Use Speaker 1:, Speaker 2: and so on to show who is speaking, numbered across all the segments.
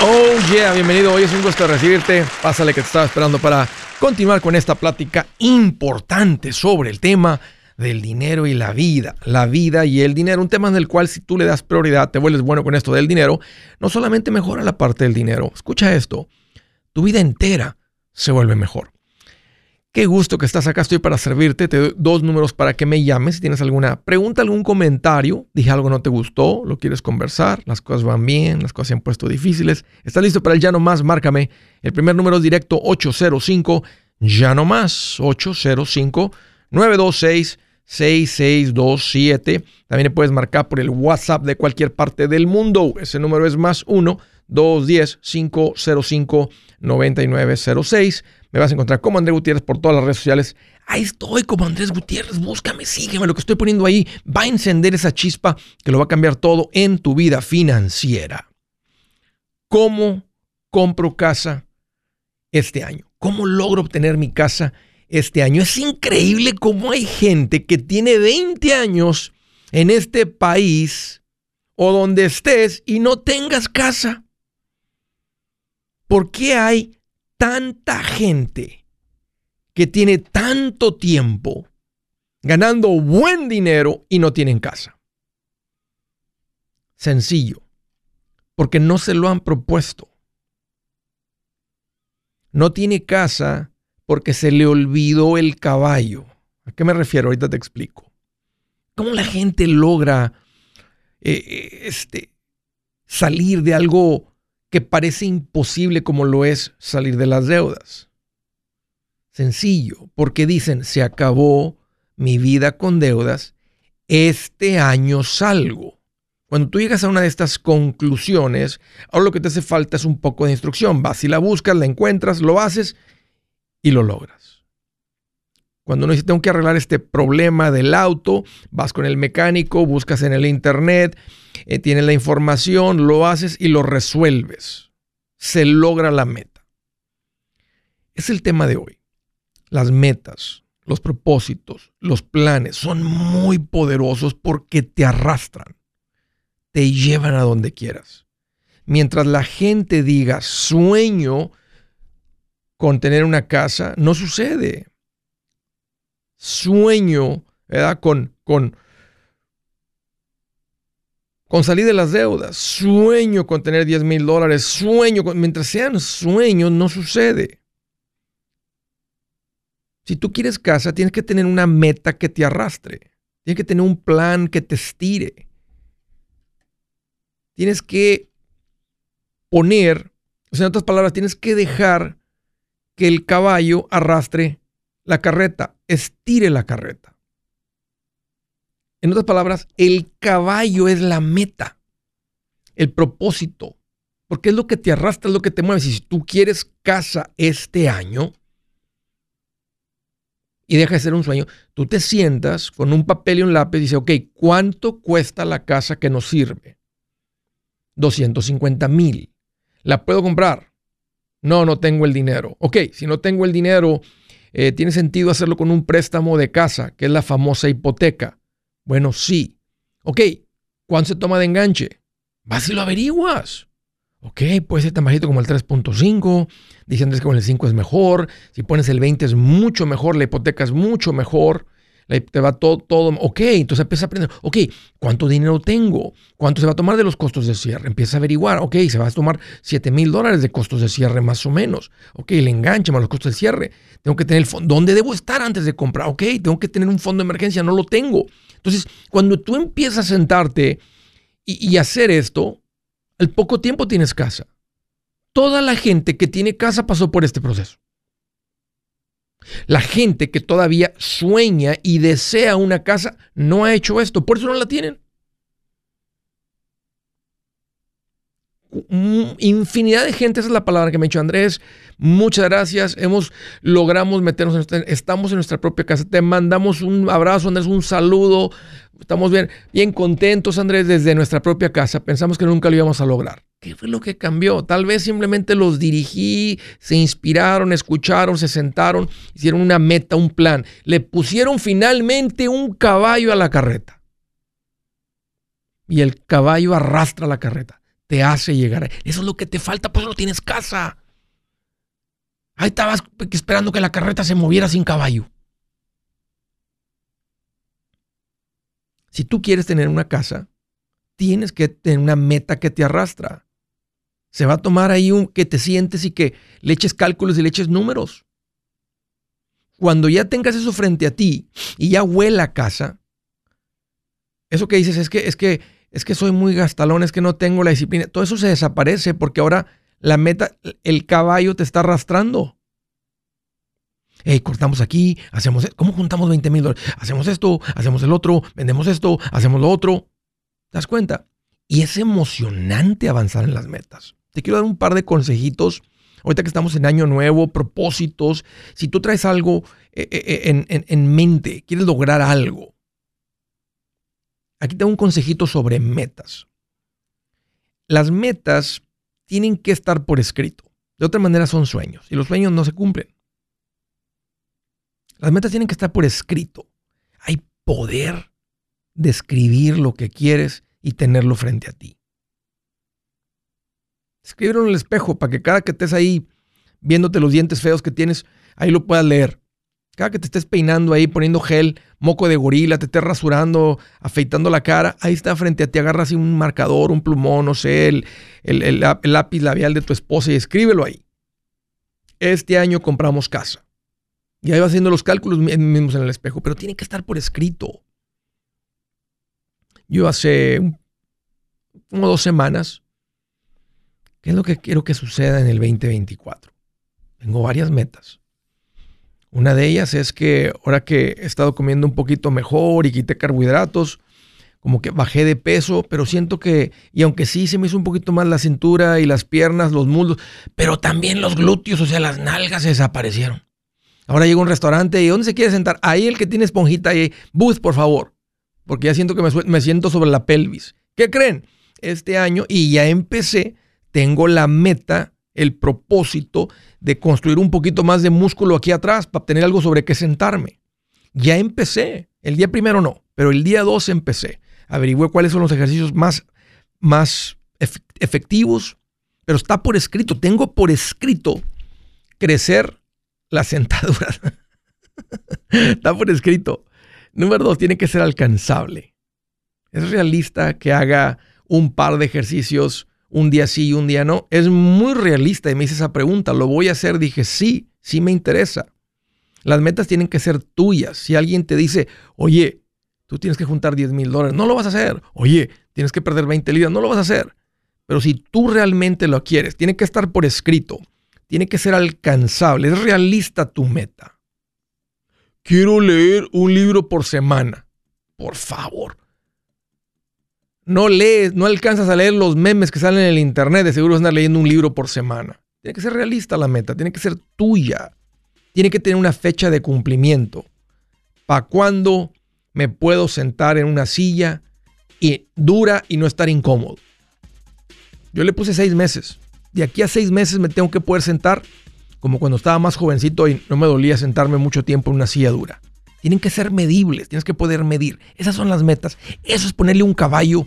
Speaker 1: Oh yeah, bienvenido. Hoy es un gusto recibirte. Pásale que te estaba esperando para continuar con esta plática importante sobre el tema del dinero y la vida. La vida y el dinero, un tema en el cual si tú le das prioridad, te vuelves bueno con esto del dinero, no solamente mejora la parte del dinero. Escucha esto, tu vida entera se vuelve mejor. Qué gusto que estás acá, estoy para servirte. Te doy dos números para que me llames. Si tienes alguna pregunta, algún comentario, dije algo no te gustó, lo quieres conversar, las cosas van bien, las cosas se han puesto difíciles. ¿Estás listo para el ya no más? Márcame. El primer número directo 805 ya no más 805 926 6627. También puedes marcar por el WhatsApp de cualquier parte del mundo. Ese número es más 1 210 505 9906. Me vas a encontrar como Andrés Gutiérrez por todas las redes sociales. Ahí estoy como Andrés Gutiérrez, búscame, sígueme. Lo que estoy poniendo ahí va a encender esa chispa que lo va a cambiar todo en tu vida financiera. ¿Cómo compro casa este año? ¿Cómo logro obtener mi casa este año? Es increíble cómo hay gente que tiene 20 años en este país o donde estés y no tengas casa. ¿Por qué hay tanta gente que tiene tanto tiempo ganando buen dinero y no tienen casa? Sencillo, porque no se lo han propuesto. No tiene casa porque se le olvidó el caballo. ¿A qué me refiero? Ahorita te explico. ¿Cómo la gente logra eh, eh, este, salir de algo que parece imposible como lo es salir de las deudas. Sencillo, porque dicen, se acabó mi vida con deudas, este año salgo. Cuando tú llegas a una de estas conclusiones, ahora lo que te hace falta es un poco de instrucción. Vas y la buscas, la encuentras, lo haces y lo logras. Cuando uno dice, tengo que arreglar este problema del auto, vas con el mecánico, buscas en el internet, eh, tienes la información, lo haces y lo resuelves. Se logra la meta. Es el tema de hoy. Las metas, los propósitos, los planes son muy poderosos porque te arrastran, te llevan a donde quieras. Mientras la gente diga sueño con tener una casa, no sucede. Sueño. Con, con, con salir de las deudas, sueño con tener 10 mil dólares, sueño, con, mientras sean sueños, no sucede. Si tú quieres casa, tienes que tener una meta que te arrastre, tienes que tener un plan que te estire. Tienes que poner, o sea, en otras palabras, tienes que dejar que el caballo arrastre la carreta, estire la carreta. En otras palabras, el caballo es la meta, el propósito, porque es lo que te arrastra, es lo que te mueve. Si tú quieres casa este año y deja de ser un sueño, tú te sientas con un papel y un lápiz y dices, ok, ¿cuánto cuesta la casa que nos sirve? 250 mil. ¿La puedo comprar? No, no tengo el dinero. Ok, si no tengo el dinero, eh, tiene sentido hacerlo con un préstamo de casa, que es la famosa hipoteca. Bueno, sí. Ok, ¿cuánto se toma de enganche? Vas y lo averiguas. Ok, puede ser tan bajito como el 3.5. Dicen que con el 5 es mejor. Si pones el 20 es mucho mejor. La hipoteca es mucho mejor. Te va todo, todo. Ok, entonces empieza a aprender. Ok, ¿cuánto dinero tengo? ¿Cuánto se va a tomar de los costos de cierre? Empieza a averiguar. Ok, se va a tomar 7 mil dólares de costos de cierre más o menos. Ok, el enganche más los costos de cierre. Tengo que tener el fondo. ¿Dónde debo estar antes de comprar? Ok, tengo que tener un fondo de emergencia. No lo tengo. Entonces, cuando tú empiezas a sentarte y, hacer esto, al poco tiempo tienes casa. Toda la gente que tiene casa pasó por este proceso. La gente que todavía sueña y desea una casa no ha hecho esto, por eso no la tienen. Infinidad de gente, esa es la palabra que me ha dicho Andrés. Muchas gracias. Hemos logramos meternos en nuestra, estamos en nuestra propia casa. Te mandamos un abrazo, Andrés, un saludo. Estamos bien, bien contentos, Andrés, desde nuestra propia casa. Pensamos que nunca lo íbamos a lograr. ¿Qué fue lo que cambió? Tal vez simplemente los dirigí, se inspiraron, escucharon, se sentaron, hicieron una meta, un plan. Le pusieron finalmente un caballo a la carreta. Y el caballo arrastra la carreta te hace llegar. Eso es lo que te falta, pues no tienes casa. Ahí estabas esperando que la carreta se moviera sin caballo. Si tú quieres tener una casa, tienes que tener una meta que te arrastra. Se va a tomar ahí un que te sientes y que le eches cálculos y le eches números. Cuando ya tengas eso frente a ti y ya huela a casa, eso que dices es que, es que, es que soy muy gastalón, es que no tengo la disciplina. Todo eso se desaparece porque ahora la meta, el caballo te está arrastrando. Hey, cortamos aquí, hacemos, e-, ¿cómo juntamos 20 mil dólares? Hacemos esto, hacemos el otro, vendemos esto, hacemos lo otro. ¿Te das cuenta? Y es emocionante avanzar en las metas. Te quiero dar un par de consejitos Ahorita que estamos en año nuevo, propósitos, si tú traes algo eh, eh, eh, en, mente, quieres lograr algo, aquí tengo un consejito sobre metas. Las metas tienen que estar por escrito. De otra manera son sueños y los sueños no se cumplen. Las metas tienen que estar por escrito. Hay poder de escribir lo que quieres y tenerlo frente a ti. Escríbelo en el espejo para que cada que estés ahí viéndote los dientes feos que tienes, ahí lo puedas leer. Cada que te estés peinando ahí, poniendo gel, moco de gorila, te estés rasurando, afeitando la cara, ahí está frente a ti, agarras un marcador, un plumón, no sé, el, el lápiz labial de tu esposa y escríbelo ahí. Este año compramos casa. Y ahí va haciendo los cálculos mismos en el espejo, pero tiene que estar por escrito. Yo hace como dos semanas ¿Qué es lo que quiero que suceda en el 2024? Tengo varias metas. Una de ellas es que ahora que he estado comiendo un poquito mejor y quité carbohidratos, como que bajé de peso, pero siento que, y aunque sí se me hizo un poquito más la cintura y las piernas, los muslos, pero también los glúteos, o sea, las nalgas se desaparecieron. Ahora llego a un restaurante y ¿dónde se quiere sentar? Ahí el que tiene esponjita ahí, bus, por favor, porque ya siento que me, me siento sobre la pelvis. ¿Qué creen? Este año, y ya empecé tengo la meta, el propósito de construir un poquito más de músculo aquí atrás para tener algo sobre qué sentarme. Ya empecé. El día primero no, pero el día dos empecé. Averigüé cuáles son los ejercicios más, más efectivos, pero está por escrito. Tengo por escrito crecer la sentadura. está por escrito. Número dos, tiene que ser alcanzable. Es realista que haga un par de ejercicios un día sí y un día no. Es muy realista y me hice esa pregunta. ¿Lo voy a hacer? Dije, sí, sí me interesa. Las metas tienen que ser tuyas. Si alguien te dice, oye, tú tienes que juntar 10 mil dólares, no lo vas a hacer. Oye, tienes que perder 20 libras, no lo vas a hacer. Pero si tú realmente lo quieres, tiene que estar por escrito, tiene que ser alcanzable, es realista tu meta. Quiero leer un libro por semana. Por favor no lees, no alcanzas a leer los memes que salen en el internet, de seguro vas a andar leyendo un libro por semana. Tiene que ser realista la meta, tiene que ser tuya. Tiene que tener una fecha de cumplimiento. ¿Para cuándo me puedo sentar en una silla y dura y no estar incómodo? Yo le puse seis meses. De aquí a seis meses me tengo que poder sentar como cuando estaba más jovencito y no me dolía sentarme mucho tiempo en una silla dura. Tienen que ser medibles, tienes que poder medir. Esas son las metas. Eso es ponerle un caballo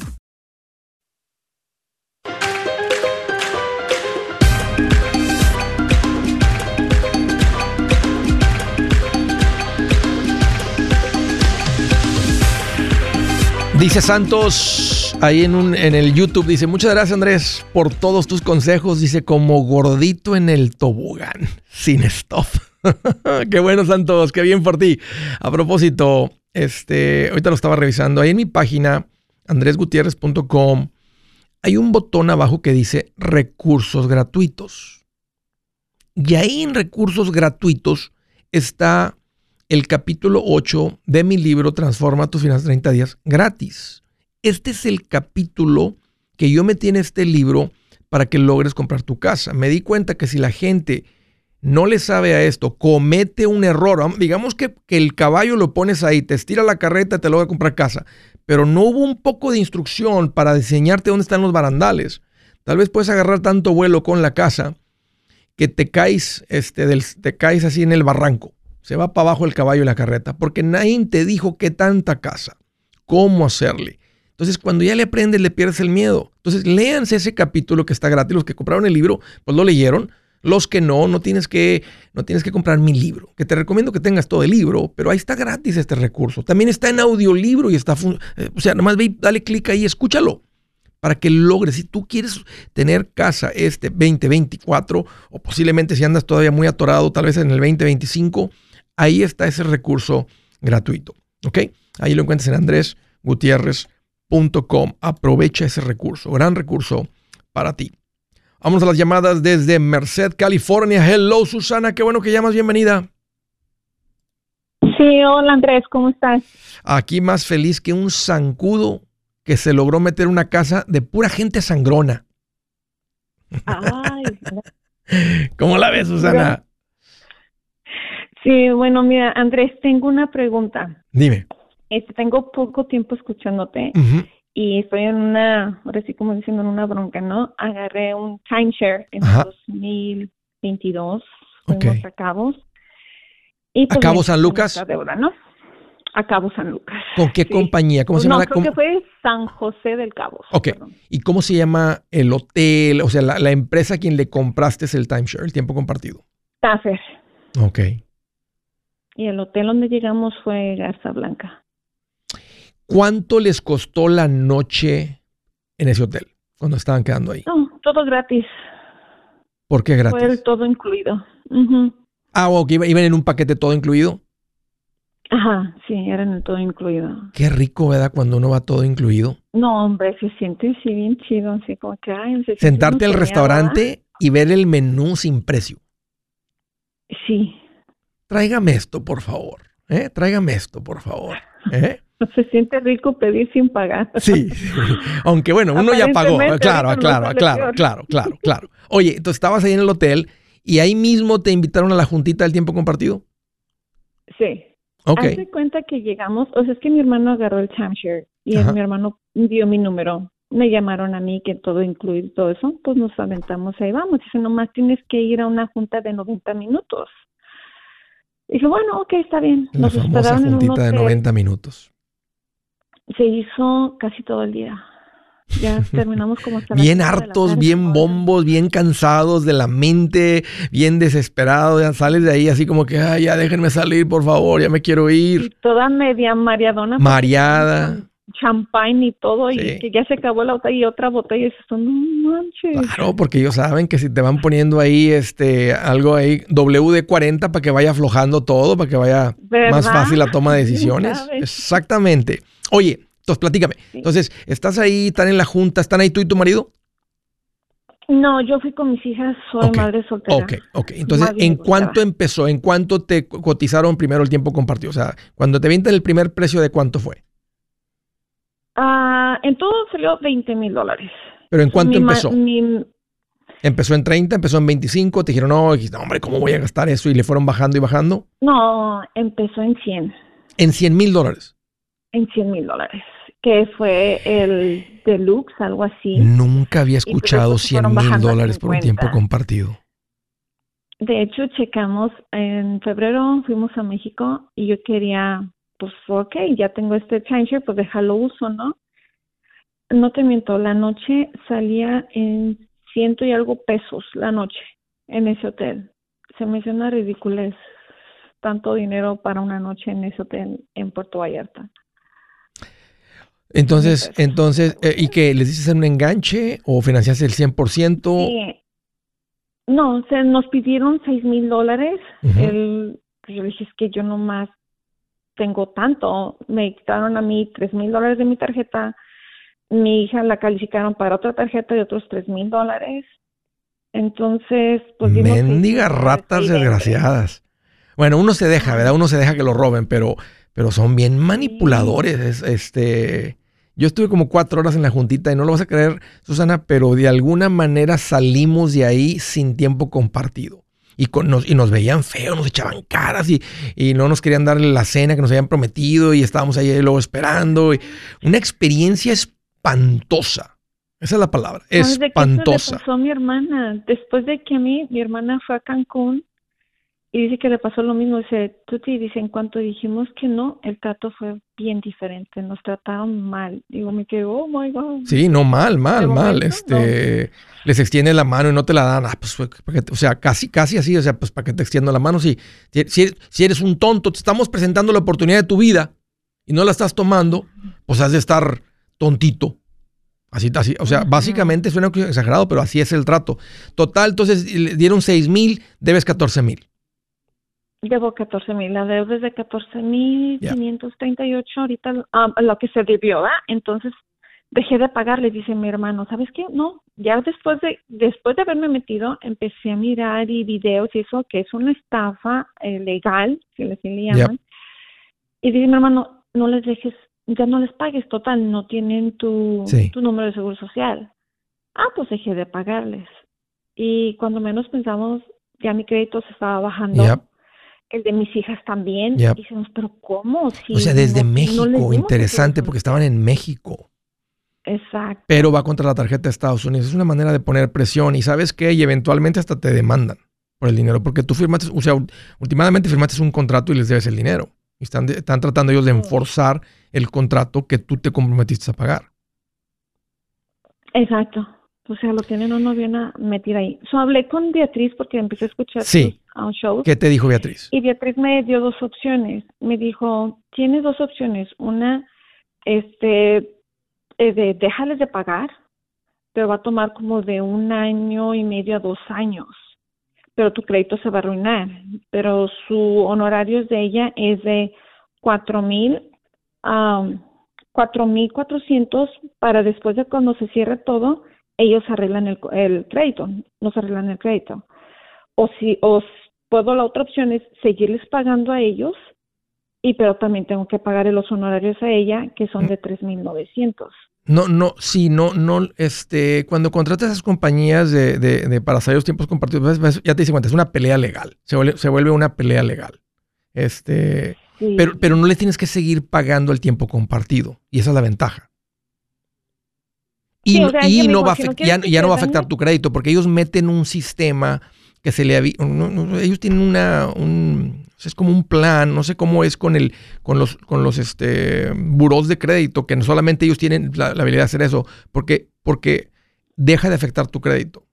Speaker 1: Dice Santos ahí en, el YouTube, dice, muchas gracias Andrés por todos tus consejos, dice, como gordito en el tobogán, sin stop. qué bueno Santos, qué bien por ti. A propósito, este, ahorita lo estaba revisando, ahí en mi página, andresgutierrez.com, hay un botón abajo que dice recursos gratuitos. Y ahí en recursos gratuitos está el capítulo 8 de mi libro Transforma tus finanzas 30 días gratis. Este es el capítulo que yo metí en este libro para que logres comprar tu casa. Me di cuenta que si la gente no le sabe a esto, comete un error, digamos que, que el caballo lo pones ahí, te estira la carreta, te logra comprar casa, pero no hubo un poco de instrucción para diseñarte dónde están los barandales. Tal vez puedes agarrar tanto vuelo con la casa que te caes, este, te caes así en el barranco. Se va para abajo el caballo y la carreta, porque nadie te dijo qué tanta casa, cómo hacerle. Entonces, cuando ya le aprendes, le pierdes el miedo. Entonces, léanse ese capítulo que está gratis. Los que compraron el libro, pues lo leyeron. Los que no, no tienes que, no tienes que comprar mi libro. Que te recomiendo que tengas todo el libro, pero ahí está gratis este recurso. También está en audiolibro y está, eh, o sea, nomás ve, dale clic ahí, escúchalo para que logres. Si tú quieres tener casa este 2024 o posiblemente si andas todavía muy atorado, tal vez en el 2025, ahí está ese recurso gratuito. ¿Ok? Ahí lo encuentras en andresgutierrez.com. Aprovecha ese recurso, gran recurso para ti. Vamos a las llamadas desde Merced, California. Hello, Susana, qué bueno que llamas, bienvenida.
Speaker 2: Sí, hola Andrés, ¿cómo estás?
Speaker 1: Aquí más feliz que un zancudo que se logró meter una casa de pura gente sangrona. Ay. ¿Cómo la ves, Susana?
Speaker 2: Sí, bueno, mira, Andrés, tengo una pregunta.
Speaker 1: Dime.
Speaker 2: Este, tengo poco tiempo escuchándote y estoy en una, ahora sí como diciendo, en una bronca, ¿no? Agarré un timeshare en 2022, fuimos a Cabos.
Speaker 1: Y pues ¿A Cabo San Lucas?
Speaker 2: Deuda, ¿no? A Cabo San Lucas.
Speaker 1: ¿Con qué compañía? ¿Cómo se llama?
Speaker 2: No, creo que fue San José del Cabo.
Speaker 1: Ok. ¿Y cómo se llama el hotel? O sea, la, la empresa a quien le compraste el timeshare, el tiempo compartido.
Speaker 2: Taffer.
Speaker 1: Ok.
Speaker 2: Y el hotel donde llegamos fue Garza Blanca.
Speaker 1: ¿Cuánto les costó la noche en ese hotel cuando estaban quedando ahí?
Speaker 2: No, todo gratis.
Speaker 1: ¿Por qué gratis?
Speaker 2: Fue todo incluido.
Speaker 1: Ah, ok, iban en un paquete todo incluido.
Speaker 2: Ajá, sí, era en el todo incluido.
Speaker 1: Qué rico, ¿verdad? Cuando uno va todo incluido.
Speaker 2: No, hombre, se siente sí bien chido, así como que... Ay,
Speaker 1: Sentarte al restaurante y ver el menú sin precio.
Speaker 2: Sí,
Speaker 1: tráigame esto, por favor. ¿eh? Tráigame esto, por favor. ¿eh?
Speaker 2: Se siente rico pedir sin pagar.
Speaker 1: Sí, aunque bueno, uno ya pagó. Claro, claro, claro, claro, claro, claro. Oye, tú estabas ahí en el hotel y ahí mismo te invitaron a la juntita del tiempo compartido.
Speaker 2: Sí.
Speaker 1: Ok.
Speaker 2: Hazte cuenta que llegamos, o sea, es que mi hermano agarró el timeshare y mi hermano dio mi número. Me llamaron a mí que todo incluido todo eso, pues nos aventamos ahí vamos. Dice, nomás tienes que ir a una junta de 90 minutos. Dije, bueno, ok, está bien.
Speaker 1: La Nos famosa juntita de 90 minutos.
Speaker 2: Se hizo casi todo el día. Ya terminamos como hasta
Speaker 1: Bien hartos, bien bombos, bien cansados de la mente, bien desesperados. Ya sales de ahí así como que, ay, ya déjenme salir, por favor, ya me quiero ir.
Speaker 2: toda media mareadona.
Speaker 1: Mareada.
Speaker 2: Champán y todo, y que ya se acabó la botella y otra botella, y eso no manches.
Speaker 1: Claro, porque ellos saben que si te van poniendo ahí este algo ahí WD-40 para que vaya aflojando todo, para que vaya más fácil la toma de decisiones. Exactamente. Oye, entonces platícame. Entonces, ¿estás ahí, están en la junta, están ahí tú y tu marido?
Speaker 2: No, yo fui con mis hijas, soy madre soltera.
Speaker 1: Ok, ok. Entonces, ¿en cuánto empezó? ¿En cuánto te cotizaron primero el tiempo compartido? O sea, cuando te venden el primer precio, ¿de cuánto fue?
Speaker 2: Ah, en todo salió 20 mil dólares.
Speaker 1: ¿Pero en cuánto empezó? ¿Empezó en 30? ¿Empezó en 25? ¿Te dijeron, no, hombre, ¿cómo voy a gastar eso? ¿Y le fueron bajando y bajando?
Speaker 2: No, empezó en 100.
Speaker 1: ¿En 100 mil dólares?
Speaker 2: En 100 mil dólares que fue el deluxe, algo así.
Speaker 1: Nunca había escuchado 100 mil dólares por un tiempo compartido.
Speaker 2: De hecho, checamos en febrero, fuimos a México y yo quería, pues, ok, ya tengo este timeshare, pues déjalo uso, ¿no? No te miento, la noche salía en ciento y algo pesos la noche en ese hotel. Se me hizo una ridiculez tanto dinero para una noche en ese hotel en Puerto Vallarta.
Speaker 1: Entonces, entonces, eh, ¿y qué? ¿Les dices un enganche o financiaste el 100%? Sí.
Speaker 2: No, se nos pidieron 6 mil dólares. Pues yo dije, es que yo nomás tengo tanto. Me quitaron a mí 3 mil dólares de mi tarjeta. Mi hija la calificaron para otra tarjeta de otros 3 mil dólares. Entonces, pues...
Speaker 1: Mendigas ratas desgraciadas. Bueno, uno se deja, ¿verdad? Uno se deja que lo roben, pero, pero son bien manipuladores. Este, yo estuve como cuatro horas en la juntita y no lo vas a creer, Susana, pero de alguna manera salimos de ahí sin tiempo compartido. Y, nos, y nos veían feo, nos echaban caras y, y, no nos querían dar la cena que nos habían prometido y estábamos ahí luego esperando. una experiencia espantosa. Esa es la palabra, espantosa.
Speaker 2: ¿De qué pasó a mi hermana? Después de que a mí, mi hermana fue a Cancún, y dice que le pasó lo mismo. Dice, Tuti, dice, en cuanto dijimos que no, el trato fue bien diferente. Nos trataron mal. Digo, me quedo, oh my God.
Speaker 1: Sí, no, mal, mal, mal. este, les extiende la mano y no te la dan. Ah, pues, o sea, casi, casi así. O sea, pues, ¿para que te extiendo la mano? Si, si, si eres un tonto, te estamos presentando la oportunidad de tu vida y no la estás tomando, pues has de estar tontito. Así, así, o sea, básicamente suena exagerado, pero así es el trato. Total, entonces le dieron 6 mil, debes 14 mil.
Speaker 2: Debo 14 mil, la deuda es de 14 mil 538 ahorita ah, lo que se debió, ¿verdad? Entonces dejé de pagar, le dice mi hermano, ¿sabes qué? No, ya después de después de haberme metido, empecé a mirar y videos y eso, que es una estafa eh, legal, si les llaman. Y dice mi hermano, no les dejes, ya no les pagues, total, no tienen tu, tu número de seguro social. Ah, pues dejé de pagarles. Y cuando menos pensamos, ya mi crédito se estaba bajando el de mis hijas también. Y decimos, pero ¿cómo?
Speaker 1: o sea, desde México, interesante, porque estaban en México.
Speaker 2: Exacto.
Speaker 1: Pero va contra la tarjeta de Estados Unidos. Es una manera de poner presión y sabes qué, y eventualmente hasta te demandan por el dinero, porque tú firmaste, o sea, últimamente firmaste un contrato y les debes el dinero. Y están, están tratando ellos de enforzar el contrato que tú te comprometiste a pagar.
Speaker 2: Exacto. O sea, lo tienen uno bien metido ahí. So, hablé con Beatriz porque empecé a escuchar
Speaker 1: sí. ¿Qué te dijo Beatriz?
Speaker 2: Y Beatriz me dio dos opciones. Me dijo, tienes dos opciones. Una, este, eh, de déjales de pagar, pero va a tomar como de un año y medio a dos años. Pero tu crédito se va a arruinar. Pero su honorario de ella es de cuatro mil, cuatro mil cuatrocientos para después de cuando se cierre todo ellos arreglan el, el crédito, nos arreglan el crédito. O si, o puedo, la otra opción es seguirles pagando a ellos, y pero también tengo que pagarle los honorarios a ella, que son de 3.900.
Speaker 1: No, no, sí, no, no, este, cuando contratas esas compañías de, de, para salir los tiempos compartidos, ya te dice cuenta, es una pelea legal, se vuelve, se vuelve una pelea legal. Este, pero, pero no le tienes que seguir pagando el tiempo compartido, y esa es la ventaja. Y, no va ya, no va a afectar tu crédito porque ellos meten un sistema que se le ellos tienen una un, es como un plan, no sé cómo es con el con los con los este buros de crédito que no solamente ellos tienen la, habilidad de hacer eso, porque porque deja de afectar tu crédito.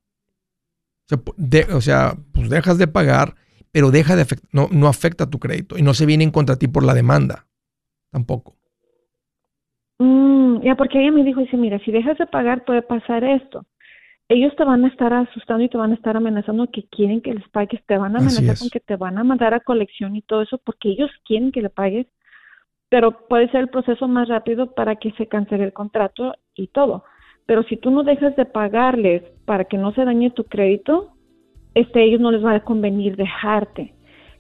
Speaker 1: O sea, pues dejas de pagar, pero deja de no, no afecta tu crédito y no se vienen contra ti por la demanda tampoco.
Speaker 2: Mm, ya, porque ella me dijo, dice, mira, si dejas de pagar puede pasar esto. Ellos te van a estar asustando y te van a estar amenazando que quieren que les pagues, te van a amenazar con que te van a mandar a colección y todo eso porque ellos quieren que le pagues, pero puede ser el proceso más rápido para que se cancele el contrato y todo. Pero si tú no dejas de pagarles para que no se dañe tu crédito, este, ellos no les va a convenir dejarte.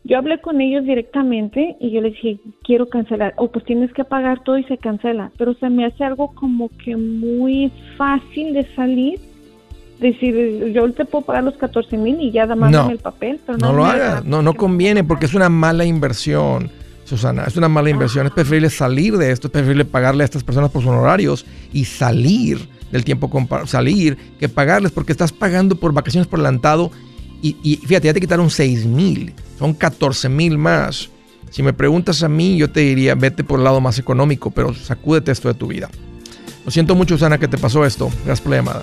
Speaker 2: Yo hablé con ellos directamente y yo les dije, quiero cancelar. O pues tienes que pagar todo y se cancela. Pero se me hace algo como que muy fácil de salir. Decir, yo te puedo pagar los 14 mil y ya da no, el papel.
Speaker 1: Pero no, lo hagas. No, no conviene porque es una mala inversión. Susana, es una mala inversión. Es preferible salir de esto, es preferible pagarle a estas personas por sus honorarios y salir del tiempo, salir, que pagarles porque estás pagando por vacaciones por adelantado y, fíjate, ya te quitaron 6 mil, son 14 mil más. Si me preguntas a mí, yo te diría, vete por el lado más económico, pero sacúdete esto de tu vida. Lo siento mucho, Sana, que te pasó esto. Gracias por la llamada.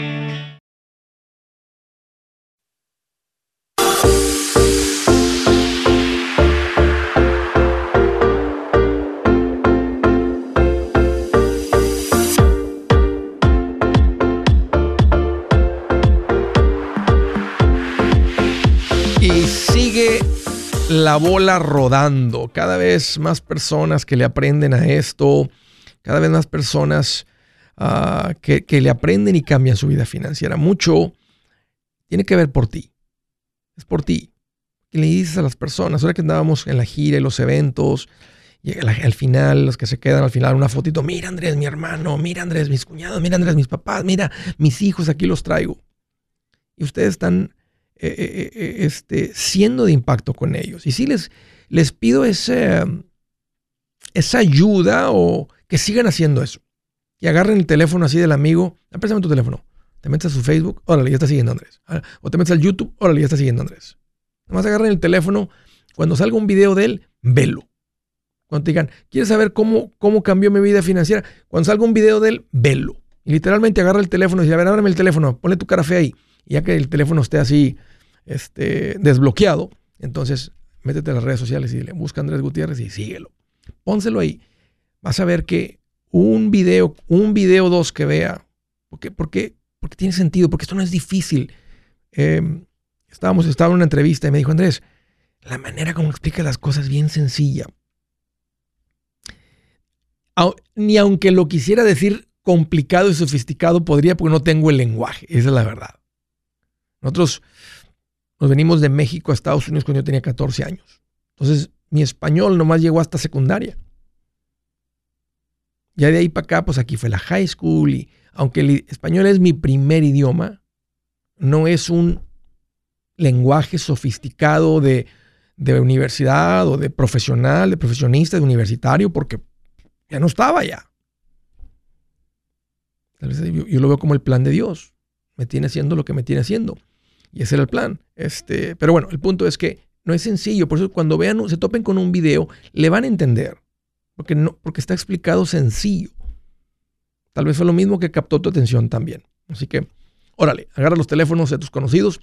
Speaker 1: La bola rodando. Cada vez más personas que le aprenden a esto, cada vez más personas ah, que, le aprenden y cambian su vida financiera. Mucho tiene que ver por ti. Es por ti. ¿Qué le dices a las personas? Ahora que andábamos en la gira y los eventos, y al, final, los que se quedan al final, una fotito, mira Andrés, mi hermano, mira Andrés, mis cuñados, mira Andrés, mis papás, mira mis hijos, aquí los traigo. Y ustedes están eh, eh, eh, este, siendo de impacto con ellos. Y si les, les pido ese, esa ayuda o que sigan haciendo eso. Y agarren el teléfono así del amigo, préstame tu teléfono. Te metes a su Facebook, órale, ya está siguiendo Andrés. Ah, o te metes al YouTube, órale, ya está siguiendo Andrés. Nomás agarren el teléfono. Cuando salga un video de él, velo. Cuando te digan, ¿quieres saber cómo, cómo cambió mi vida financiera? Cuando salga un video de él, velo. Y literalmente agarra el teléfono y dice, a ver, ábrame el teléfono, ponle tu cara fea ahí. Y ya que el teléfono esté así este, desbloqueado, entonces métete a las redes sociales y dile, busca Andrés Gutiérrez y síguelo. Pónselo ahí. Vas a ver que un video, un video dos que vea, porque, porque, porque tiene sentido, porque esto no es difícil. Em, estábamos, estaba en una entrevista y me dijo, Andrés, la manera como explica las cosas es bien sencilla. ni aunque lo quisiera decir complicado y sofisticado, podría porque no tengo el lenguaje. Esa es la verdad. Nosotros nos venimos de México a Estados Unidos cuando yo tenía 14 años. Entonces, mi español nomás llegó hasta secundaria. Ya de ahí para acá, pues aquí fue la high school y aunque el español es mi primer idioma, no es un lenguaje sofisticado de, universidad o de profesional, de profesionista, de universitario, porque ya no estaba ya. yo, yo lo veo como el plan de Dios. Me tiene haciendo lo que me tiene haciendo. Y ese era el plan. Este, pero bueno, el punto es que no es sencillo. Por eso cuando vean, se topen con un video, le van a entender. Porque, no, porque está explicado sencillo. Tal vez fue lo mismo que captó tu atención también. Así que, órale, agarra los teléfonos de tus conocidos.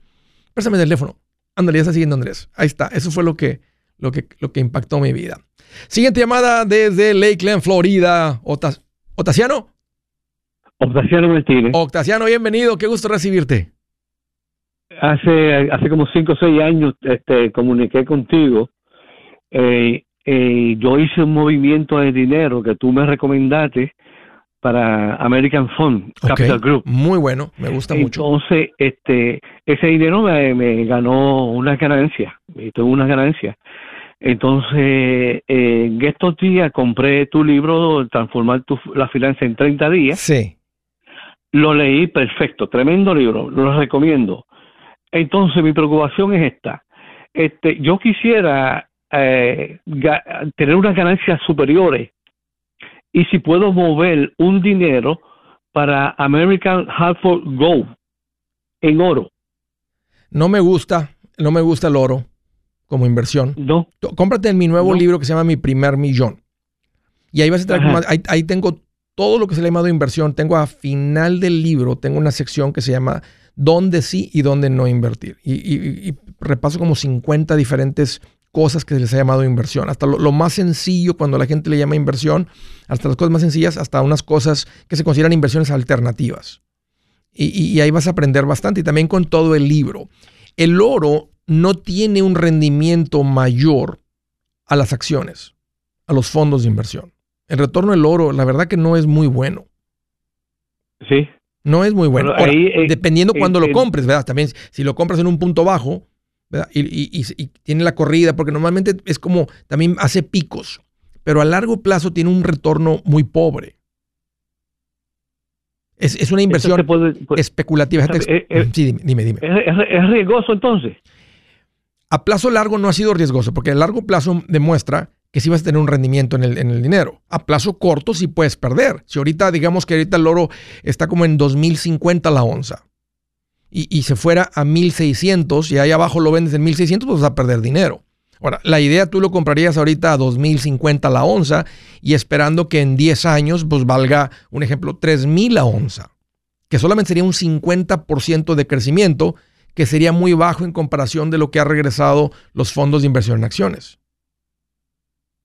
Speaker 1: Préstame el teléfono. Ándale, ya está siguiendo Andrés. Ahí está. Eso fue lo que, lo que, lo que impactó mi vida. Siguiente llamada desde Lakeland, Florida. Otas, ¿Otasiano?
Speaker 3: Octaciano Martínez.
Speaker 1: Octaciano, bienvenido. Qué gusto recibirte
Speaker 3: hace hace como cinco o seis años este comuniqué contigo eh, eh, yo hice un movimiento de dinero que tú me recomendaste para American Fund Capital Group.
Speaker 1: Muy bueno, me gusta mucho.
Speaker 3: Entonces, este, ese dinero me, me ganó una ganancia, y tuve una ganancia. Entonces, eh, en estos días compré tu libro, Transformar tu, la finanza en 30 días.
Speaker 1: Sí.
Speaker 3: Lo leí perfecto, tremendo libro, lo recomiendo. Entonces, mi preocupación es esta. Este, yo quisiera eh, tener unas ganancias superiores y si puedo mover un dinero para American Hartford Gold en oro.
Speaker 1: No me gusta, no me gusta el oro como inversión.
Speaker 3: No,
Speaker 1: Cómprate mi nuevo
Speaker 3: No.
Speaker 1: libro que se llama Mi primer millón. Y ahí vas a estar ahí, ahí tengo todo lo que se le ha llamado inversión. Tengo a final del libro, tengo una sección que se llama dónde sí y dónde no invertir. Y, repaso como 50 diferentes cosas que se les ha llamado inversión. Hasta lo, más sencillo cuando la gente le llama inversión, hasta las cosas más sencillas, hasta unas cosas que se consideran inversiones alternativas. Y- y ahí vas a aprender bastante. Y también con todo el libro. El oro no tiene un rendimiento mayor a las acciones, a los fondos de inversión. El retorno del oro, la verdad que no es muy bueno.
Speaker 3: sí.
Speaker 1: No es muy bueno.
Speaker 3: Pero
Speaker 1: Ahora,
Speaker 3: ahí, eh,
Speaker 1: dependiendo
Speaker 3: eh,
Speaker 1: cuando lo
Speaker 3: eh,
Speaker 1: compres, ¿verdad? También si lo compras en un punto bajo, ¿verdad? Y, y- y- y tiene la corrida, porque normalmente es como, también hace picos, pero a largo plazo tiene un retorno muy pobre. Es, es una inversión
Speaker 3: puede- puede-
Speaker 1: especulativa.
Speaker 3: Eh,
Speaker 1: sí, dime, dime. dime.
Speaker 3: es riesgoso entonces.
Speaker 1: A plazo largo no ha sido riesgoso, porque a largo plazo demuestra que sí vas a tener un rendimiento en el, en el dinero. A plazo corto sí puedes perder. Si ahorita, digamos que ahorita el oro está como en 2050 la onza y, y se fuera a 1600 y ahí abajo lo vendes en 1600, pues vas a perder dinero. Ahora, la idea tú lo comprarías ahorita a 2050 la onza y esperando que en 10 años pues valga, un ejemplo, 3000 la onza, que solamente sería un 50% de crecimiento, que sería muy bajo en comparación de lo que ha regresado los fondos de inversión en acciones.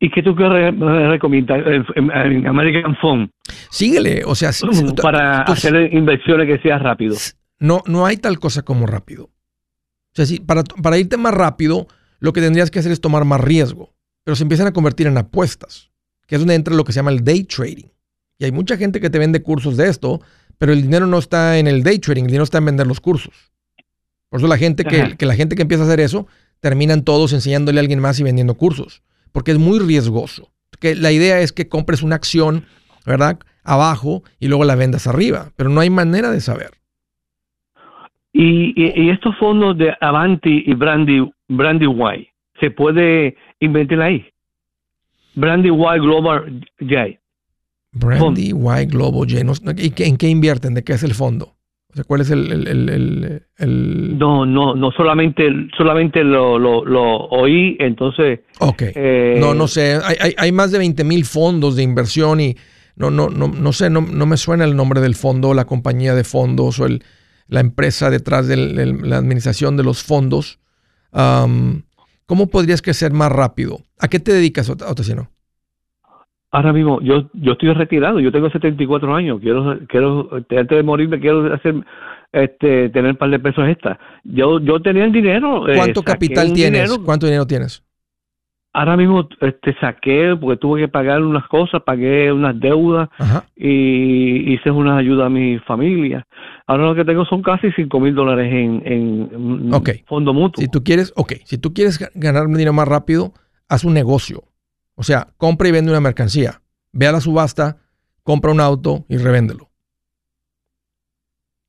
Speaker 3: ¿Y qué tú qué re- recomiendas en, en- en American Fund
Speaker 1: Síguele, o sea, si-
Speaker 3: para
Speaker 1: tú-
Speaker 3: hacer inversiones que sea rápido?
Speaker 1: no, no hay tal cosa como rápido. O sea, si, para, para irte más rápido, lo que tendrías que hacer es tomar más riesgo. Pero se empiezan a convertir en apuestas, que es donde entra lo que se llama el day trading. Y hay mucha gente que te vende cursos de esto, pero el dinero no está en el day trading, el dinero está en vender los cursos. Por eso la gente que, que la gente que empieza a hacer eso, terminan todos enseñándole a alguien más y vendiendo cursos, porque es muy riesgoso. Que la idea es que compres una acción, ¿verdad? Abajo y luego la vendas arriba, pero no hay manera de saber.
Speaker 3: Y, y- y estos fondos de Avanti y Brandy, Brandy White, ¿se puede invertir ahí? Brandy White Global J.
Speaker 1: Brandy, White, Globo, J. ¿y qué- ¿En qué invierten? ¿De qué es el fondo? O sea, ¿cuál es el... el, el- el-
Speaker 3: No, no, no, solamente, solamente lo, lo, lo oí, entonces...
Speaker 1: Ok.
Speaker 3: eh,
Speaker 1: no, no sé. Hay, hay, hay más de 20 mil fondos de inversión y no, no, no, no sé, no, no me suena el nombre del fondo, la compañía de fondos o el, la empresa detrás de la administración de los fondos. Am, ¿Cómo podrías crecer más rápido? ¿A qué te dedicas, Ot- Otacino?
Speaker 3: Ahora mismo, yo, yo estoy retirado, yo tengo 74 años, quiero, quiero, antes de morirme, quiero hacer, este, tener un par de pesos extra. Yo, yo tenía el dinero. eh,
Speaker 1: ¿Cuánto capital tienes?
Speaker 3: dinero.
Speaker 1: ¿Cuánto dinero tienes?
Speaker 3: Ahora mismo, este, saqué, porque tuve que pagar unas cosas, pagué unas deudas
Speaker 1: Ajá.
Speaker 3: y hice una ayuda a mi familia. Ahora lo que tengo son casi 5 mil dólares en, en
Speaker 1: Ok.
Speaker 3: fondo mutuo.
Speaker 1: Si tú quieres, ok, si tú quieres ga- ganar dinero más rápido, haz un negocio. O sea, compra y vende una mercancía. Ve a la subasta, compra un auto y revéndelo.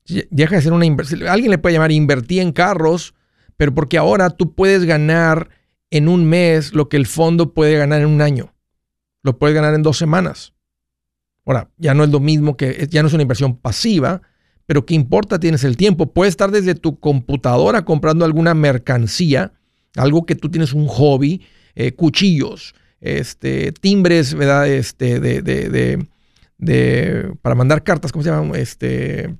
Speaker 1: Deja de ser una inversión. Alguien le puede llamar invertí en carros, pero porque ahora tú puedes ganar en un mes lo que el fondo puede ganar en un año. Lo puedes ganar en dos semanas. Ahora, ya no es lo mismo que, ya no es una inversión pasiva, pero ¿qué importa? Tienes el tiempo. Puedes estar desde tu computadora comprando alguna mercancía, algo que tú tienes un hobby, eh, cuchillos, este, timbres, ¿verdad? Este, de, de, de, de- para mandar cartas, ¿cómo se llama? Este,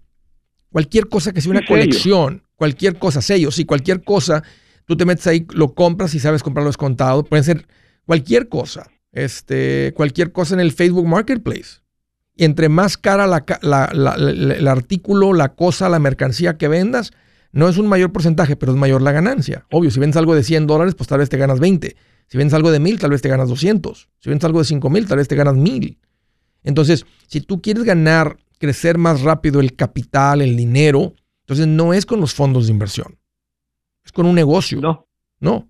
Speaker 1: cualquier cosa que sea una colección, cualquier cosa, sellos, sí, cualquier cosa, tú te metes ahí, lo compras y sabes comprarlo descontado. Pueden ser cualquier cosa, este, cualquier cosa en el Facebook Marketplace. Y entre más cara la ca- la- la- la- el artículo, la cosa, la mercancía que vendas, no es un mayor porcentaje, pero es mayor la ganancia. Obvio, si vendes algo de 100 dólares, pues tal vez te ganas 20. Si vendes algo de 1000, tal vez te ganas 200. Si vendes algo de 5000, tal vez te ganas 1000. Entonces, si tú quieres ganar, crecer más rápido el capital, el dinero, entonces no es con los fondos de inversión. Es con un negocio.
Speaker 3: No.
Speaker 1: No.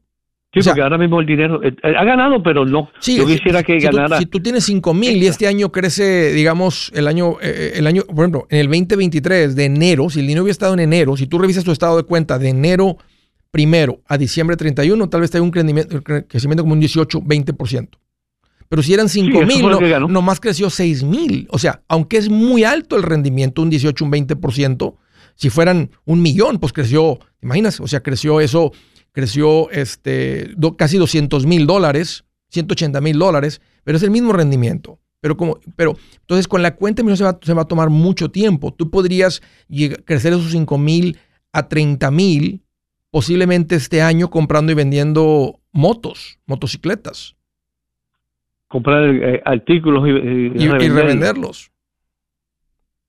Speaker 3: Sí,
Speaker 1: O sea-
Speaker 3: porque ahora mismo el dinero eh, eh, ha ganado, pero no.
Speaker 1: Sí,
Speaker 3: Yo
Speaker 1: si-
Speaker 3: quisiera que
Speaker 1: si tú-
Speaker 3: ganara.
Speaker 1: si tú tienes 5 mil y este año crece, digamos, el año, eh, el año, por ejemplo, en el 2023 de enero, si el dinero hubiera estado en enero, si tú revisas tu estado de cuenta de enero primero a diciembre 31, tal vez te haya un crecimiento, cre- crecimiento como un 18, 20%. Pero si eran 5
Speaker 3: eso
Speaker 1: mil, no, nomás creció 6 mil. O sea, aunque es muy alto el rendimiento, un 18, un 20%, si fueran un millón, pues creció, ¿te imaginas? O sea, creció eso, creció este, do- casi 200 mil dólares, 180 mil dólares, pero es el mismo rendimiento. Pero como, pero entonces con la cuenta de se va, se va a tomar mucho tiempo. Tú podrías llega- crecer esos 5 mil a 30 mil posiblemente este año comprando y vendiendo motos, motocicletas
Speaker 3: comprar eh, artículos y, y
Speaker 1: y, y
Speaker 3: revenderlos.
Speaker 1: revenderlos.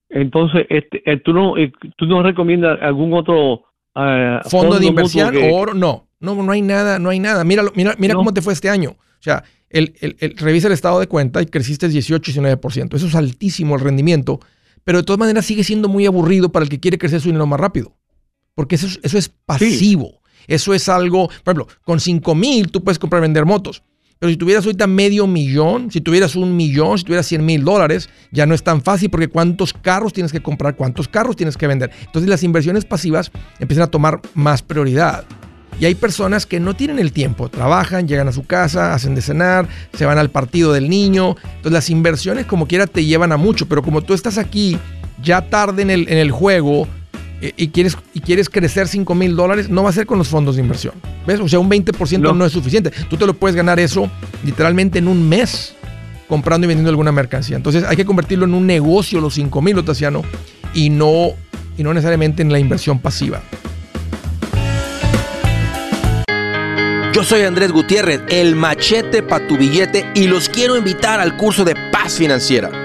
Speaker 3: Entonces, este, eh, ¿tú, no, eh, ¿tú no recomiendas algún otro eh,
Speaker 1: Fondo de inversión,
Speaker 3: que-
Speaker 1: oro, no, no, no hay nada, no hay nada. Míralo, mira, mira
Speaker 3: No.
Speaker 1: cómo te fue este año. O sea, el, el- el- revisa el estado de cuenta y creciste 18, 19%. Eso es altísimo el rendimiento, pero de todas maneras sigue siendo muy aburrido para el que quiere crecer su dinero más rápido. Porque eso, es- eso es pasivo. Eso es algo, por ejemplo, con 5 mil tú puedes comprar y vender motos. Si tuvieras ahorita medio millón, si tuvieras un millón, si tuvieras 100 mil dólares, ya no es tan fácil porque cuántos carros tienes que comprar, cuántos carros tienes que vender. Entonces las inversiones pasivas empiezan a tomar más prioridad. Y hay personas que no tienen el tiempo, trabajan, llegan a su casa, hacen de cenar, se van al partido del niño. Entonces las inversiones como quiera te llevan a mucho, pero como tú estás aquí ya tarde en el, juego y quieres, y quieres crecer 5 mil dólares, no va a ser con los fondos de inversión. ¿Ves? O sea, un 20% no.
Speaker 3: No.
Speaker 1: es suficiente. Tú te lo puedes ganar eso literalmente en un mes comprando y vendiendo alguna mercancía. Entonces hay que convertirlo en un negocio los 5 mil, Otasiano, y no, y no necesariamente en la inversión pasiva.
Speaker 4: Yo soy Andrés Gutiérrez, el machete para tu billete y los quiero invitar al curso de paz financiera.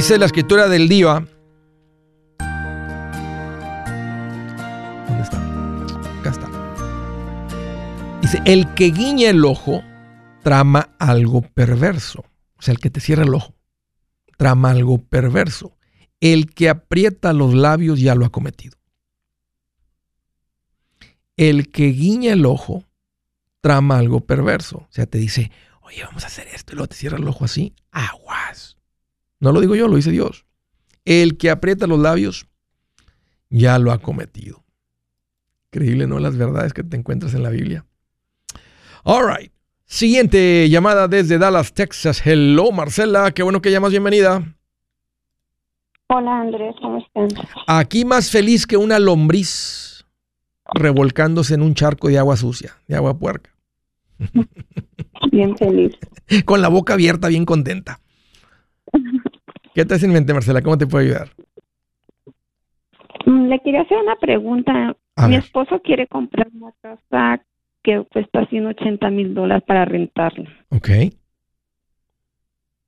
Speaker 1: Dice la escritura del día. ¿Dónde está? Acá está. Dice, el que guiña el ojo trama algo perverso. O sea, el que te cierra el ojo trama algo perverso. El que aprieta los labios ya lo ha cometido. El que guiña el ojo trama algo perverso. O sea, te dice, oye, vamos a hacer esto y luego te cierra el ojo así. Aguas. No lo digo yo, lo dice Dios. El que aprieta los labios ya lo ha cometido. Increíble, ¿no? Las verdades que te encuentras en la Biblia. All right. Siguiente llamada desde Dallas, Texas. Hello, Marcela. Qué bueno que llamas. Bienvenida.
Speaker 5: Hola Andrés, ¿cómo están?
Speaker 1: Aquí más feliz que una lombriz revolcándose en un charco de agua sucia, de agua puerca.
Speaker 5: Bien feliz.
Speaker 1: Con la boca abierta, bien contenta. ¿Qué te hace en mente, Marcela? ¿Cómo te puedo ayudar?
Speaker 5: Mm, Le quería hacer una pregunta.
Speaker 1: A
Speaker 5: Mi
Speaker 1: ver.
Speaker 5: esposo quiere comprar una casa que cuesta 180 mil dólares para rentarla.
Speaker 1: Ok.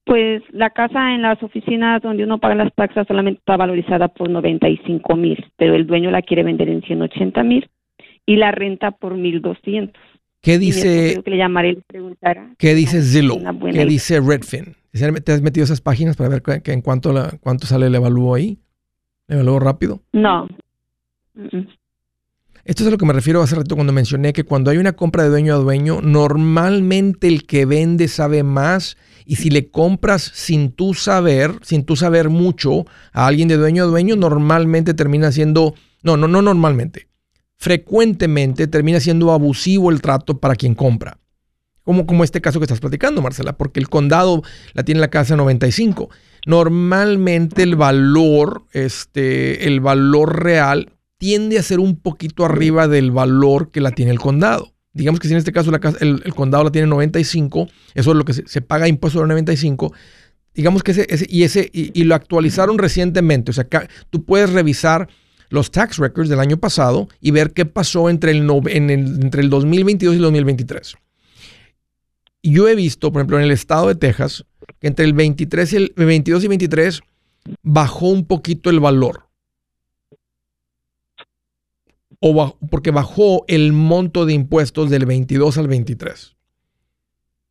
Speaker 5: Pues la casa en las oficinas donde uno paga las taxas solamente está valorizada por 95 mil, pero el dueño la quiere vender en 180 mil y la renta por 1200.
Speaker 1: ¿Qué dice,
Speaker 5: que le.
Speaker 1: ¿qué dice Zillow? ¿Qué dice Redfin? ¿Te has metido esas páginas para ver que- que en cuánto, la- cuánto sale el evalúo ahí? ¿El evalúo rápido?
Speaker 5: No. Mm, mm.
Speaker 1: esto es a lo que me refiero hace rato cuando mencioné que cuando hay una compra de dueño a dueño, normalmente el que vende sabe más y si le compras sin tú saber, sin tú saber mucho a alguien de dueño a dueño, normalmente termina siendo, no, no, no normalmente, frecuentemente termina siendo abusivo el trato para quien compra. Como, como este caso que estás platicando, Marcela, porque el condado la tiene la casa 95. Normalmente el valor, este, el valor real tiende a ser un poquito arriba del valor que la tiene el condado. Digamos que si en este caso la casa, el, condado la tiene 95, eso es lo que se, paga impuesto de 95. Digamos que ese, y ese y, lo actualizaron recientemente. O sea, tú puedes revisar los tax records del año pasado y ver qué pasó entre el, en el, entre el 2022 y el 2023. Yo he visto, por ejemplo, en el estado de Texas, que entre el 23 y el 22 y 23 bajó un poquito el valor o porque bajó el monto de impuestos del 22 al 23.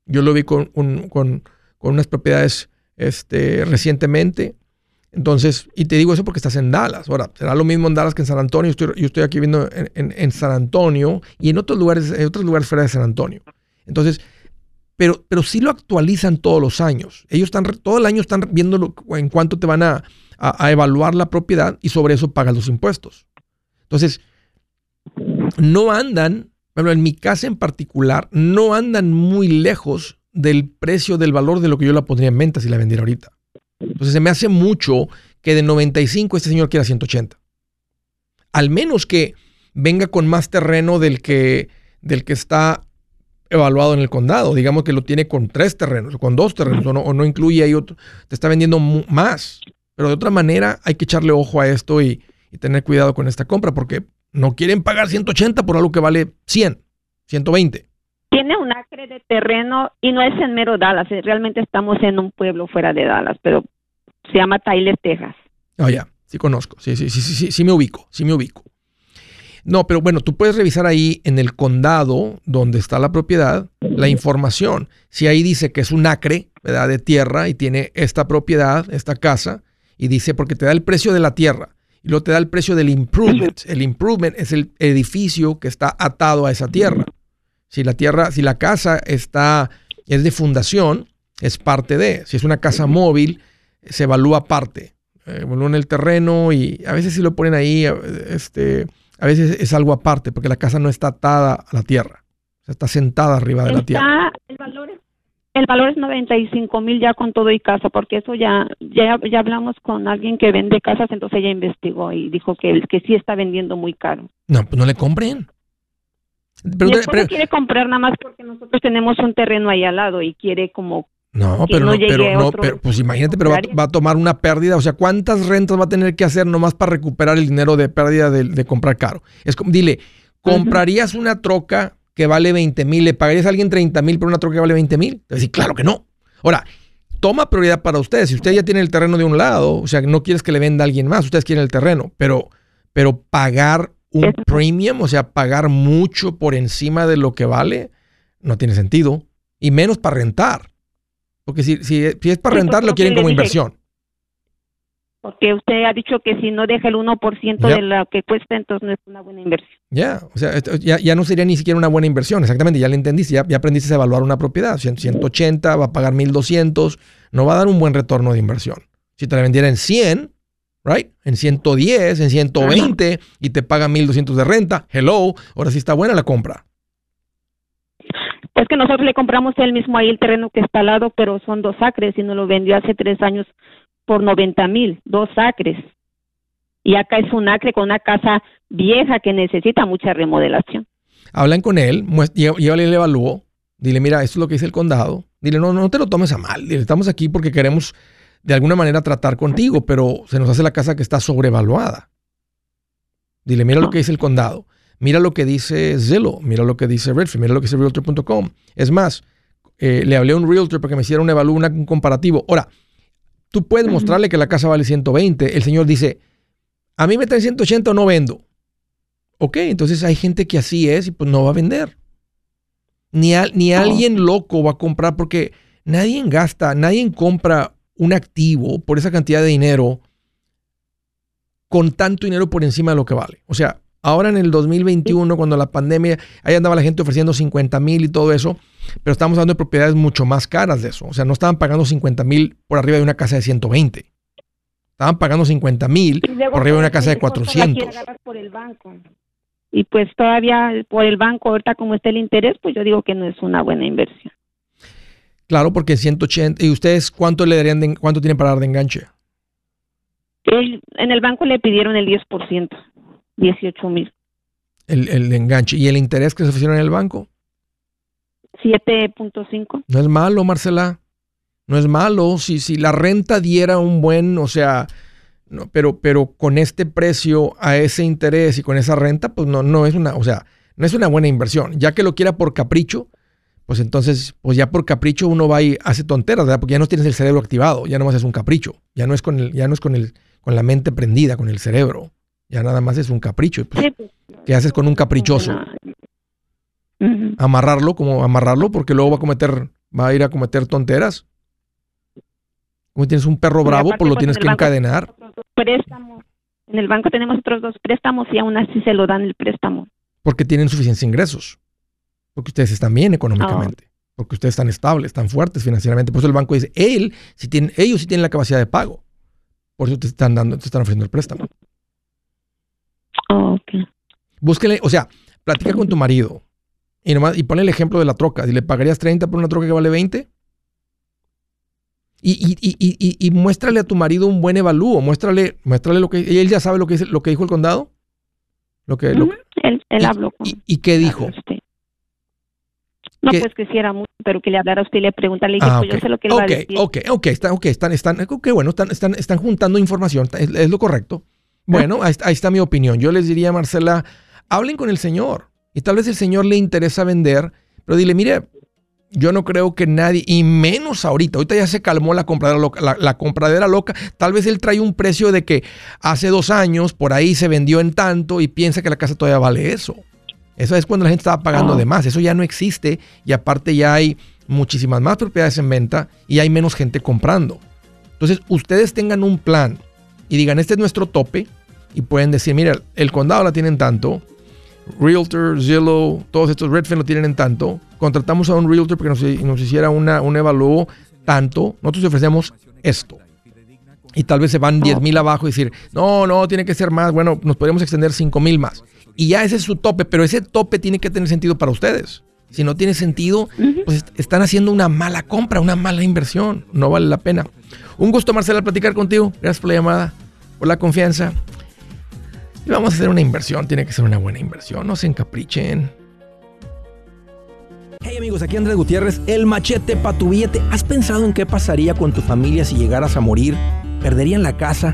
Speaker 1: Yo lo vi con, con, unas propiedades este, recientemente. Entonces, y te digo eso porque estás en Dallas. Ahora, será lo mismo en Dallas que en San Antonio. Yo estoy, aquí viendo en, San Antonio y en otros lugares, en otros lugares fuera de San Antonio. Entonces, pero, pero sí lo actualizan todos los años. Ellos están, todo el año están viendo en cuánto te van a, a evaluar la propiedad y sobre eso pagan los impuestos. Entonces, no andan, bueno, en mi casa en particular, no andan muy lejos del precio del valor de lo que yo la pondría en venta si la vendiera ahorita. Entonces se me hace mucho que de 95 este señor quiera 180. Al menos que venga con más terreno del que, del que está evaluado en el condado. Digamos que lo tiene con tres terrenos, o con dos terrenos, o no, incluye ahí otro. Te está vendiendo más. Pero de otra manera hay que echarle ojo a esto y tener cuidado con esta compra porque no quieren pagar 180 por algo que vale 100, 120.
Speaker 5: Tiene un acre de terreno y no es en mero Dallas. Eh, realmente estamos en un pueblo fuera de Dallas, pero se llama Tyler, Texas.
Speaker 1: Ah, ya, sí conozco. Sí, sí, sí, sí, sí, me ubico, sí me ubico. No, pero bueno, tú puedes revisar ahí en el condado donde está la propiedad la información. Si ahí dice que es un acre, ¿verdad? De tierra y tiene esta propiedad, esta casa, y dice porque te da el precio de la tierra y luego te da el precio del improvement. El improvement es el edificio que está atado a esa tierra. Si la tierra, si la casa está, es de fundación, es parte de. Si es una casa móvil, se evalúa aparte. Eh, en el terreno y a veces si lo ponen ahí, este, a veces es algo aparte, porque la casa no está atada a la tierra. está sentada arriba de la tierra.
Speaker 5: El valor es el valor es 95 mil ya con todo y casa, porque eso ya, ya, ya hablamos con alguien que vende casas, entonces ella investigó y dijo que, que sí está vendiendo muy caro.
Speaker 1: No, pues no le compren.
Speaker 5: Pero, pero, quiere comprar nada más porque nosotros tenemos un terreno ahí al lado y quiere como
Speaker 1: no, pero no, pero, no pero, pues imagínate, pero va, a tomar una pérdida. O sea, ¿cuántas rentas va a tener que hacer nomás para recuperar el dinero de pérdida de, comprar caro? Es como, dile, ¿comprarías una troca que vale 20 mil, ¿le pagarías a alguien 30 mil por una troca que vale 20 mil? Te decir, claro que no. Ahora, toma prioridad para ustedes. Si usted ya tiene el terreno de un lado, o sea, no quieres que le venda a alguien más, ustedes quieren el terreno, pero, pero pagar un premium, o sea, pagar mucho por encima de lo que vale, no tiene sentido. Y menos para rentar. Porque si, si, es para rentar, lo quieren como inversión.
Speaker 5: Porque usted ha dicho que si no deja el 1% de lo que cuesta, entonces no es una buena inversión.
Speaker 1: Ya, o sea, ya, ya, no sería ni siquiera una buena inversión, exactamente, ya le entendiste, ya, ya aprendiste a evaluar una propiedad. 180, va a pagar 1200, no va a dar un buen retorno de inversión. Si te la vendiera en 100, right? En 110, en 120 y te paga 1200 de renta, hello, ahora sí está buena la compra.
Speaker 5: Es que nosotros le compramos él mismo ahí el terreno que está al lado, pero son dos acres y nos lo vendió hace tres años por 90 mil, dos acres. Y acá es un acre con una casa vieja que necesita mucha remodelación.
Speaker 1: Hablan con él, llévale el evalúo, dile, mira, esto es lo que dice el condado. Dile, no, no te lo tomes a mal, dile, estamos aquí porque queremos de alguna manera tratar contigo, pero se nos hace la casa que está sobrevaluada. Dile, mira lo que dice el condado, mira lo que dice Zillow, mira lo que dice Redfin, mira lo que dice Realtor.com. Es más, eh, le hablé a un Realtor para que me hiciera un evalúo, un comparativo. Ahora, Tú puedes mostrarle que la casa vale 120. El señor dice, a mí me traen 180 o no vendo. Ok, entonces hay gente que así es y pues no va a vender. Ni, ni alguien loco va a comprar porque nadie gasta, nadie compra un activo por esa cantidad de dinero con tanto dinero por encima de lo que vale. O sea, Ahora en el 2021, cuando la pandemia, ahí andaba la gente ofreciendo 50 mil y todo eso, pero estamos hablando de propiedades mucho más caras de eso. O sea, no estaban pagando 50 mil por arriba de una casa de 120. Estaban pagando 50 mil por arriba de una casa de 400.
Speaker 5: Por el banco. Y pues todavía por el banco, ahorita como está el interés, pues yo digo que no es una buena inversión.
Speaker 1: Claro, porque 180. ¿Y ustedes cuánto le darían de, cuánto tienen para dar de enganche?
Speaker 5: en el banco le pidieron el 10%, 18 mil.
Speaker 1: El, el enganche. ¿Y el interés que se ofrecieron en el banco?
Speaker 5: 7.5.
Speaker 1: No es malo, Marcela. No es malo. Si, si la renta diera un buen, o sea, no, pero, pero con este precio, a ese interés y con esa renta, pues no, no es una, o sea, no es una buena inversión. Ya que lo quiera por capricho, pues entonces, pues ya por capricho uno va y hace tonteras, ¿verdad? Porque ya no tienes el cerebro activado, ya no más es un capricho, ya no es con el, ya no es con el, con la mente prendida, con el cerebro, ya nada más es un capricho. Pues, pues, ¿Qué haces con un caprichoso? Amarrarlo, como amarrarlo, porque luego va a cometer, va a ir a cometer tonteras. Como tienes un perro bravo, pues lo pues, tienes que encadenar.
Speaker 5: Préstamos. En el banco tenemos otros dos préstamos y aún así se lo dan el préstamo.
Speaker 1: Porque tienen suficientes ingresos. Porque ustedes están bien económicamente. Porque ustedes están estables, están fuertes financieramente. Por eso el banco dice, él, si tiene, ellos sí tienen la capacidad de pago. Por eso te están dando, te están ofreciendo el préstamo.
Speaker 5: ok.
Speaker 1: Búsquele, o sea, platica con tu marido y, nomás, y ponle el ejemplo de la troca. ¿Y le pagarías 30 por una troca que vale 20? Y, y, y, y, muéstrale a tu marido un buen evalúo, muéstrale, muéstrale lo que él ya sabe lo que lo que dijo el condado. Lo que,
Speaker 5: él, él habló
Speaker 1: ¿Y, qué dijo?
Speaker 5: No, pues que sí era mucho, pero que le hablara a usted y le preguntara, ah, pues yo sé lo que él va a decir.
Speaker 1: Ok, ok, están, okay, están, están, bueno, están, están, están juntando información, es, lo correcto. Bueno, ahí, ahí, está mi opinión. Yo les diría, Marcela, hablen con el Señor. Y tal vez el Señor le interesa vender, pero dile, mire, yo no creo que nadie, y menos ahorita, ahorita ya se calmó la compradera loca, la, compradera loca, tal vez él trae un precio de que hace dos años por ahí se vendió en tanto y piensa que la casa todavía vale eso. Eso es cuando la gente estaba pagando de más, eso ya no existe y aparte ya hay muchísimas más propiedades en venta y hay menos gente comprando. Entonces, ustedes tengan un plan y digan, este es nuestro tope y pueden decir, mira, el condado la tienen tanto, Realtor, Zillow, todos estos Redfin lo tienen en tanto. Contratamos a un Realtor porque nos, hiciera una, un evalúo tanto. Nosotros ofrecemos esto. Y tal vez se van 10 mil abajo y decir, no, no, tiene que ser más. Bueno, nos podríamos extender 5 mil más. Y ya ese es su tope, pero ese tope tiene que tener sentido para ustedes. Si no tiene sentido, pues están haciendo una mala compra, una mala inversión. No vale la pena. Un gusto, Marcela, platicar contigo. Gracias por la llamada, por la confianza. Y vamos a hacer una inversión, tiene que ser una buena inversión, no se encaprichen.
Speaker 4: Hey amigos, aquí Andrés Gutiérrez, el machete para tu billete. ¿Has pensado en qué pasaría con tu familia si llegaras a morir? ¿Perderían la casa?